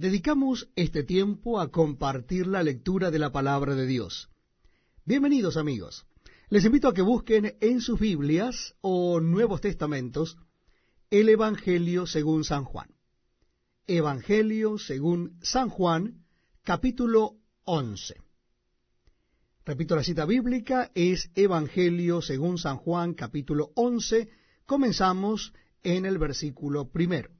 Dedicamos este tiempo a compartir la lectura de la palabra de Dios. Bienvenidos amigos. Les invito a que busquen en sus Biblias o Nuevos Testamentos el Evangelio según San Juan. Evangelio según San Juan, capítulo 11. Repito, la cita bíblica es Evangelio según San Juan, capítulo 11. Comenzamos en el versículo primero.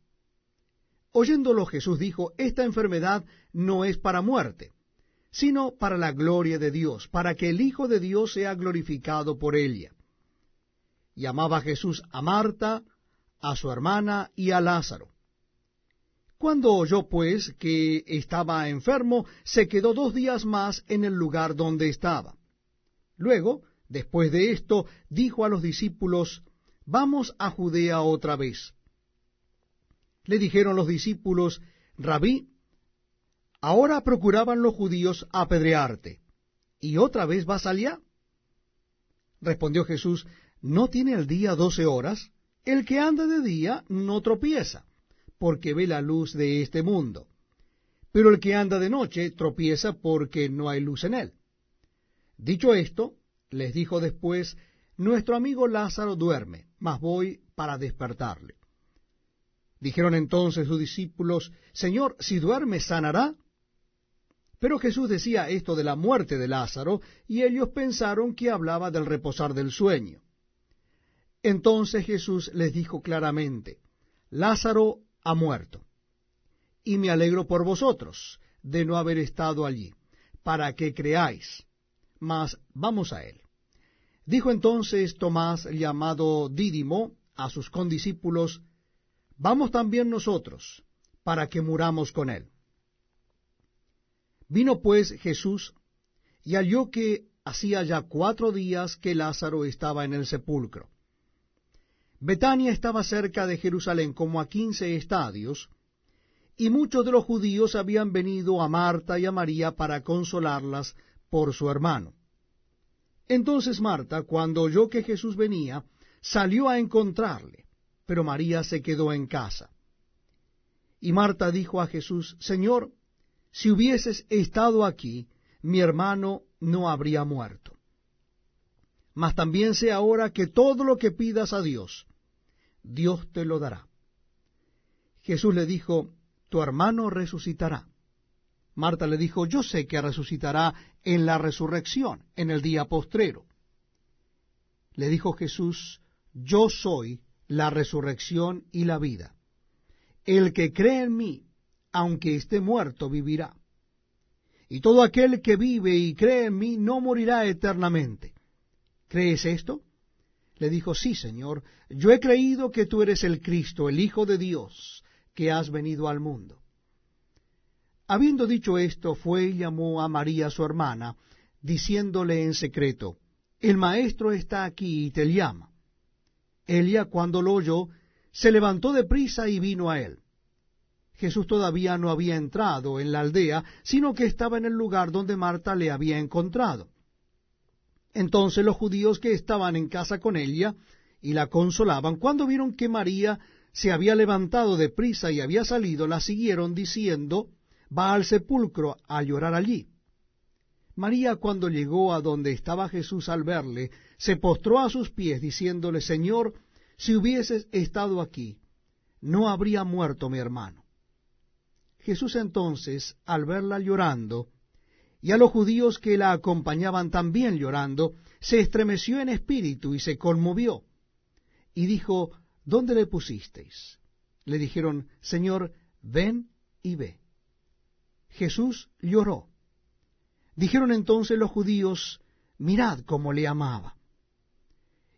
Oyéndolo Jesús dijo, Esta enfermedad no es para muerte, sino para la gloria de Dios, para que el Hijo de Dios sea glorificado por ella. Y amaba Jesús a Marta, a su hermana y a Lázaro. Cuando oyó pues que estaba enfermo, se quedó dos días más en el lugar donde estaba. Luego, después de esto, dijo a los discípulos, Vamos a Judea otra vez. Le dijeron los discípulos, Rabí, ahora procuraban los judíos apedrearte, ¿y otra vez vas allá? Respondió Jesús, ¿no tiene el día doce horas? El que anda de día no tropieza, porque ve la luz de este mundo. Pero el que anda de noche tropieza porque no hay luz en él. Dicho esto, les dijo después, Nuestro amigo Lázaro duerme, mas voy para despertarle. Dijeron entonces sus discípulos, Señor, si duerme, sanará. Pero Jesús decía esto de la muerte de Lázaro, y ellos pensaron que hablaba del reposar del sueño. Entonces Jesús les dijo claramente, Lázaro ha muerto, y me alegro por vosotros de no haber estado allí, para que creáis. Mas vamos a él. Dijo entonces Tomás, llamado Dídimo, a sus condiscípulos, Vamos también nosotros, para que muramos con él. Vino pues Jesús, y halló que hacía ya cuatro días que Lázaro estaba en el sepulcro. Betania estaba cerca de Jerusalén como a quince estadios, y muchos de los judíos habían venido a Marta y a María para consolarlas por su hermano. Entonces Marta, cuando oyó que Jesús venía, salió a encontrarle pero María se quedó en casa. Y Marta dijo a Jesús, Señor, si hubieses estado aquí, mi hermano no habría muerto. Mas también sé ahora que todo lo que pidas a Dios, Dios te lo dará. Jesús le dijo, tu hermano resucitará. Marta le dijo, yo sé que resucitará en la resurrección, en el día postrero. Le dijo Jesús, yo soy la resurrección y la vida. El que cree en mí, aunque esté muerto, vivirá. Y todo aquel que vive y cree en mí no morirá eternamente. ¿Crees esto? Le dijo, sí, Señor, yo he creído que tú eres el Cristo, el Hijo de Dios, que has venido al mundo. Habiendo dicho esto, fue y llamó a María su hermana, diciéndole en secreto, El Maestro está aquí y te llama. Elia, cuando lo oyó, se levantó de prisa y vino a él. Jesús todavía no había entrado en la aldea, sino que estaba en el lugar donde Marta le había encontrado. Entonces los judíos que estaban en casa con ella y la consolaban, cuando vieron que María se había levantado de prisa y había salido, la siguieron diciendo, va al sepulcro a llorar allí. María cuando llegó a donde estaba Jesús al verle, se postró a sus pies diciéndole, Señor, si hubieses estado aquí, no habría muerto mi hermano. Jesús entonces, al verla llorando, y a los judíos que la acompañaban también llorando, se estremeció en espíritu y se conmovió, y dijo, ¿Dónde le pusisteis? Le dijeron, Señor, ven y ve. Jesús lloró. Dijeron entonces los judíos, mirad cómo le amaba.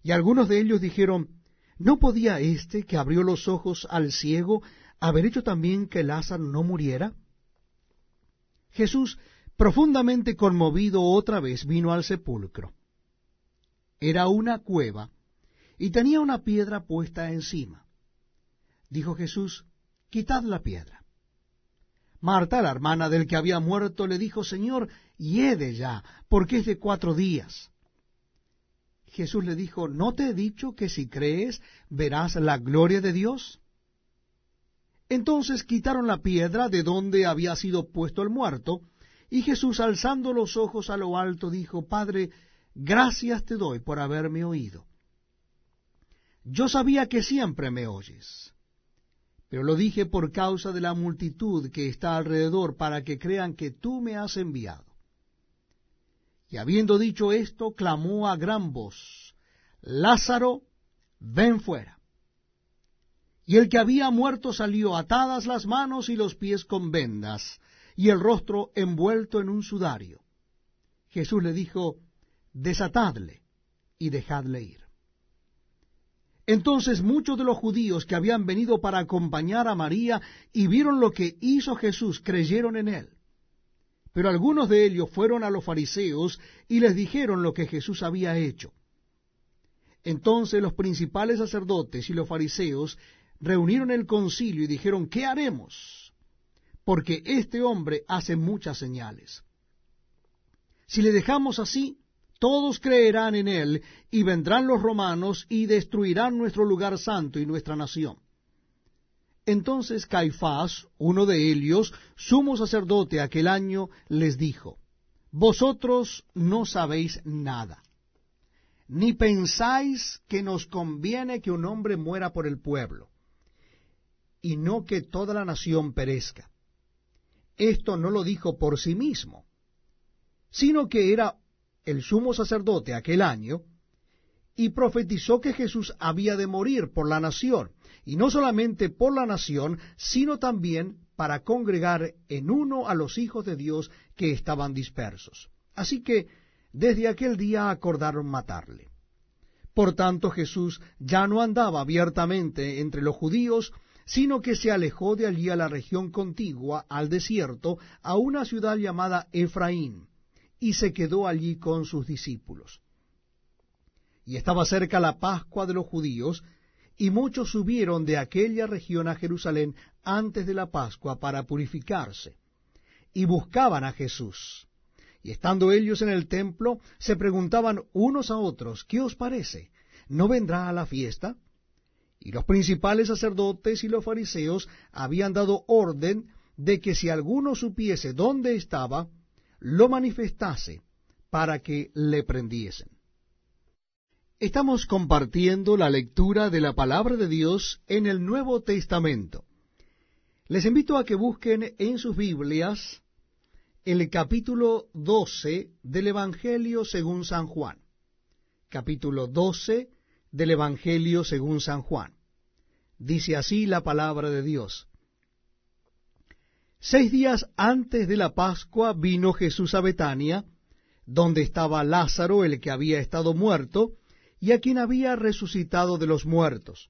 Y algunos de ellos dijeron, ¿no podía éste que abrió los ojos al ciego haber hecho también que Lázaro no muriera? Jesús, profundamente conmovido otra vez, vino al sepulcro. Era una cueva y tenía una piedra puesta encima. Dijo Jesús, quitad la piedra. Marta, la hermana del que había muerto, le dijo, Señor, hiede ya, porque es de cuatro días. Jesús le dijo, ¿no te he dicho que si crees verás la gloria de Dios? Entonces quitaron la piedra de donde había sido puesto el muerto, y Jesús, alzando los ojos a lo alto, dijo, Padre, gracias te doy por haberme oído. Yo sabía que siempre me oyes, pero lo dije por causa de la multitud que está alrededor, para que crean que tú me has enviado. Y habiendo dicho esto, clamó a gran voz, Lázaro, ven fuera. Y el que había muerto salió atadas las manos y los pies con vendas, y el rostro envuelto en un sudario. Jesús le dijo, desatadle y dejadle ir. Entonces muchos de los judíos que habían venido para acompañar a María y vieron lo que hizo Jesús, creyeron en él. Pero algunos de ellos fueron a los fariseos y les dijeron lo que Jesús había hecho. Entonces los principales sacerdotes y los fariseos reunieron el concilio y dijeron, ¿qué haremos? porque este hombre hace muchas señales. Si le dejamos así, todos creerán en él, y vendrán los romanos y destruirán nuestro lugar santo y nuestra nación. Entonces Caifás, uno de ellos, sumo sacerdote aquel año, les dijo, Vosotros no sabéis nada, ni pensáis que nos conviene que un hombre muera por el pueblo, y no que toda la nación perezca. Esto no lo dijo por sí mismo, sino que era el sumo sacerdote aquel año, y profetizó que Jesús había de morir por la nación, y no solamente por la nación, sino también para congregar en uno a los hijos de Dios que estaban dispersos. Así que desde aquel día acordaron matarle. Por tanto Jesús ya no andaba abiertamente entre los judíos, sino que se alejó de allí a la región contigua, al desierto, a una ciudad llamada Efraín, y se quedó allí con sus discípulos. Y estaba cerca la Pascua de los judíos, y muchos subieron de aquella región a Jerusalén antes de la Pascua para purificarse, y buscaban a Jesús. Y estando ellos en el templo, se preguntaban unos a otros, ¿qué os parece? ¿No vendrá a la fiesta? Y los principales sacerdotes y los fariseos habían dado orden de que si alguno supiese dónde estaba, lo manifestase para que le prendiesen. Estamos compartiendo la lectura de la palabra de Dios en el Nuevo Testamento. Les invito a que busquen en sus Biblias el capítulo 12 del Evangelio según San Juan. Capítulo 12 del Evangelio según San Juan. Dice así la palabra de Dios. Seis días antes de la Pascua vino Jesús a Betania, donde estaba Lázaro, el que había estado muerto, y a quien había resucitado de los muertos.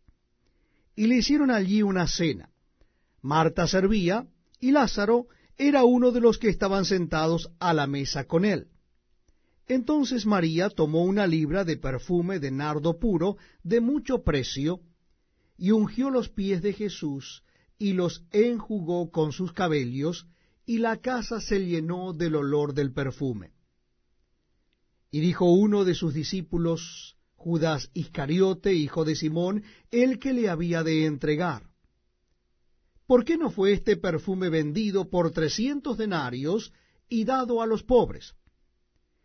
Y le hicieron allí una cena. Marta servía, y Lázaro era uno de los que estaban sentados a la mesa con él. Entonces María tomó una libra de perfume de nardo puro de mucho precio, y ungió los pies de Jesús, y los enjugó con sus cabellos, y la casa se llenó del olor del perfume. Y dijo uno de sus discípulos, Judas Iscariote, hijo de Simón, el que le había de entregar. ¿Por qué no fue este perfume vendido por trescientos denarios y dado a los pobres?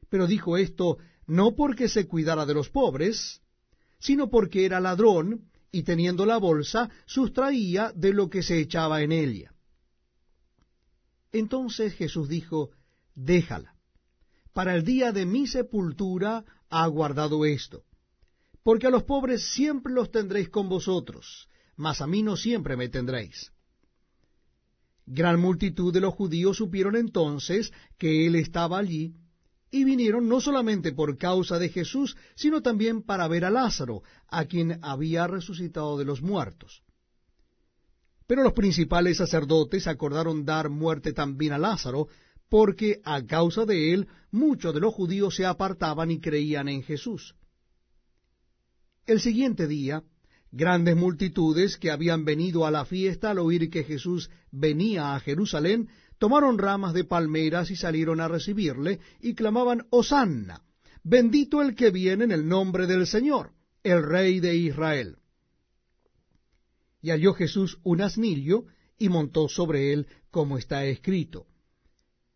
Pero dijo esto no porque se cuidara de los pobres, sino porque era ladrón, y teniendo la bolsa, sustraía de lo que se echaba en ella. Entonces Jesús dijo, déjala, para el día de mi sepultura ha guardado esto, porque a los pobres siempre los tendréis con vosotros, mas a mí no siempre me tendréis. Gran multitud de los judíos supieron entonces que él estaba allí, y vinieron no solamente por causa de Jesús, sino también para ver a Lázaro, a quien había resucitado de los muertos. Pero los principales sacerdotes acordaron dar muerte también a Lázaro, porque a causa de él muchos de los judíos se apartaban y creían en Jesús. El siguiente día, grandes multitudes que habían venido a la fiesta al oír que Jesús venía a Jerusalén, tomaron ramas de palmeras y salieron a recibirle, y clamaban, Hosanna, bendito el que viene en el nombre del Señor, el Rey de Israel. Y halló Jesús un asnillo, y montó sobre él, como está escrito.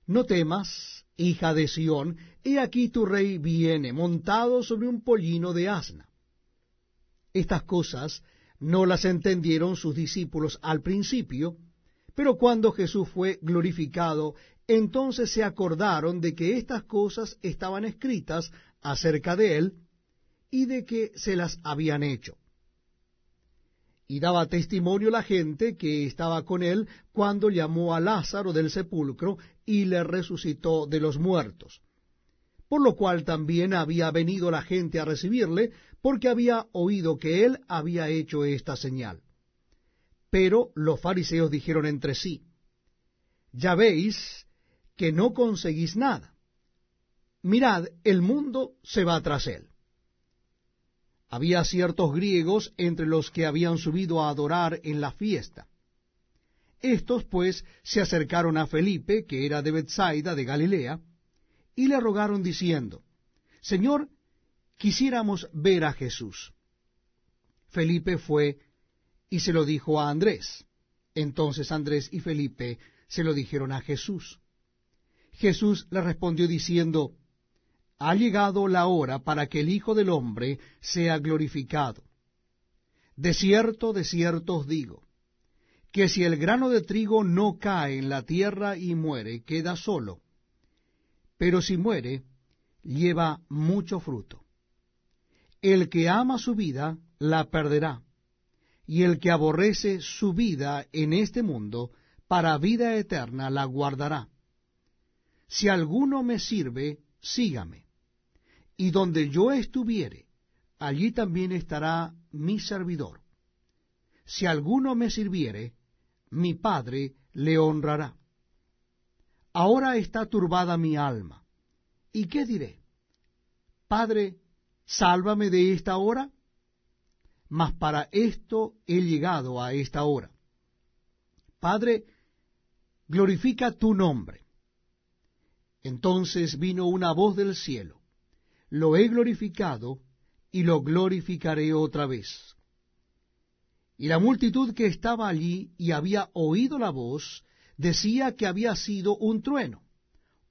No temas, hija de Sión, he aquí tu rey viene, montado sobre un pollino de asna. Estas cosas no las entendieron sus discípulos al principio, pero cuando Jesús fue glorificado, entonces se acordaron de que estas cosas estaban escritas acerca de él y de que se las habían hecho. Y daba testimonio la gente que estaba con él cuando llamó a Lázaro del sepulcro y le resucitó de los muertos. Por lo cual también había venido la gente a recibirle, porque había oído que él había hecho esta señal. Pero los fariseos dijeron entre sí, Ya veis que no conseguís nada. Mirad, el mundo se va tras él. Había ciertos griegos entre los que habían subido a adorar en la fiesta. Estos, pues, se acercaron a Felipe, que era de Bethsaida, de Galilea, y le rogaron diciendo, Señor, quisiéramos ver a Jesús. Felipe fue y se lo dijo a Andrés. Entonces Andrés y Felipe se lo dijeron a Jesús. Jesús le respondió diciendo, Ha llegado la hora para que el Hijo del Hombre sea glorificado. De cierto, de cierto os digo, que si el grano de trigo no cae en la tierra y muere, queda solo, pero si muere, lleva mucho fruto. El que ama su vida, la perderá y el que aborrece su vida en este mundo, para vida eterna la guardará. Si alguno me sirve, sígame, y donde yo estuviere, allí también estará mi servidor. Si alguno me sirviere, mi Padre le honrará. Ahora está turbada mi alma. ¿Y qué diré? Padre, sálvame de esta hora mas para esto he llegado a esta hora. Padre, glorifica tu nombre. Entonces vino una voz del cielo, lo he glorificado y lo glorificaré otra vez. Y la multitud que estaba allí y había oído la voz, decía que había sido un trueno.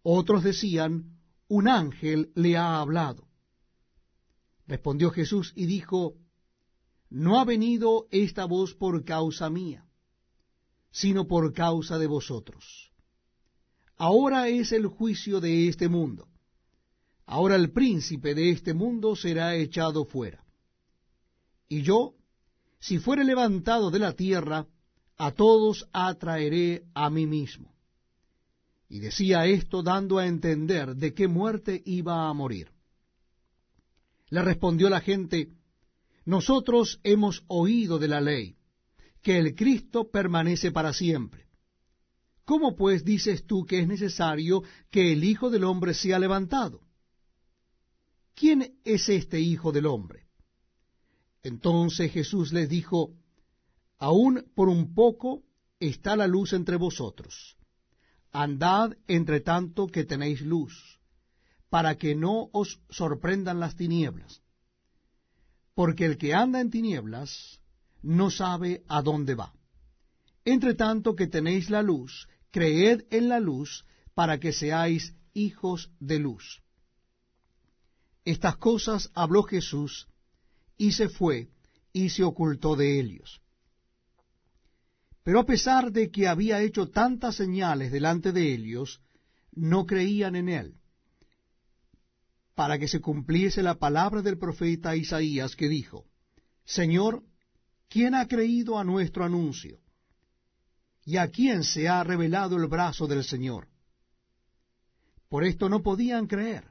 Otros decían, un ángel le ha hablado. Respondió Jesús y dijo, no ha venido esta voz por causa mía, sino por causa de vosotros. Ahora es el juicio de este mundo. Ahora el príncipe de este mundo será echado fuera. Y yo, si fuere levantado de la tierra, a todos atraeré a mí mismo. Y decía esto dando a entender de qué muerte iba a morir. Le respondió la gente, nosotros hemos oído de la ley, que el Cristo permanece para siempre. ¿Cómo pues dices tú que es necesario que el Hijo del Hombre sea levantado? ¿Quién es este Hijo del Hombre? Entonces Jesús les dijo, Aún por un poco está la luz entre vosotros. Andad entre tanto que tenéis luz, para que no os sorprendan las tinieblas porque el que anda en tinieblas no sabe a dónde va. Entre tanto que tenéis la luz, creed en la luz, para que seáis hijos de luz. Estas cosas habló Jesús, y se fue, y se ocultó de ellos. Pero a pesar de que había hecho tantas señales delante de ellos, no creían en él para que se cumpliese la palabra del profeta Isaías que dijo, Señor, ¿quién ha creído a nuestro anuncio? ¿Y a quién se ha revelado el brazo del Señor? Por esto no podían creer,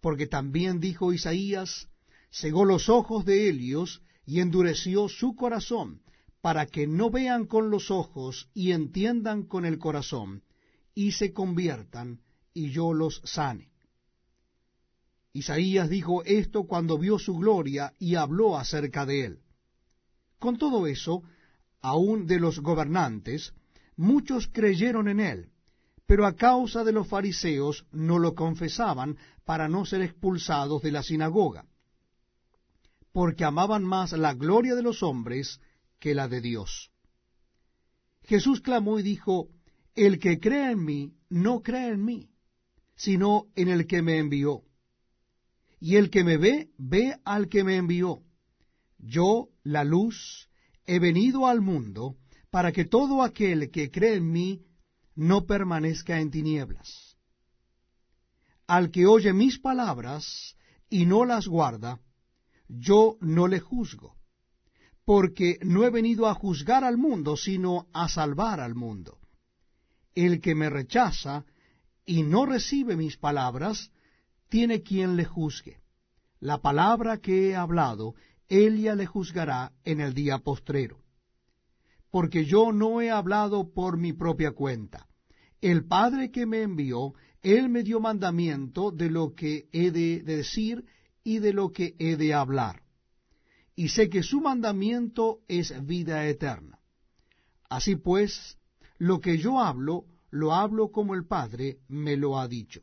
porque también dijo Isaías, cegó los ojos de ellos y endureció su corazón, para que no vean con los ojos y entiendan con el corazón, y se conviertan, y yo los sane. Isaías dijo esto cuando vio su gloria y habló acerca de él. Con todo eso, aun de los gobernantes, muchos creyeron en él, pero a causa de los fariseos no lo confesaban para no ser expulsados de la sinagoga, porque amaban más la gloria de los hombres que la de Dios. Jesús clamó y dijo, El que cree en mí, no cree en mí, sino en el que me envió. Y el que me ve, ve al que me envió. Yo, la luz, he venido al mundo para que todo aquel que cree en mí no permanezca en tinieblas. Al que oye mis palabras y no las guarda, yo no le juzgo, porque no he venido a juzgar al mundo, sino a salvar al mundo. El que me rechaza y no recibe mis palabras, tiene quien le juzgue. La palabra que he hablado, ella le juzgará en el día postrero. Porque yo no he hablado por mi propia cuenta. El Padre que me envió, Él me dio mandamiento de lo que he de decir y de lo que he de hablar. Y sé que su mandamiento es vida eterna. Así pues, lo que yo hablo, lo hablo como el Padre me lo ha dicho.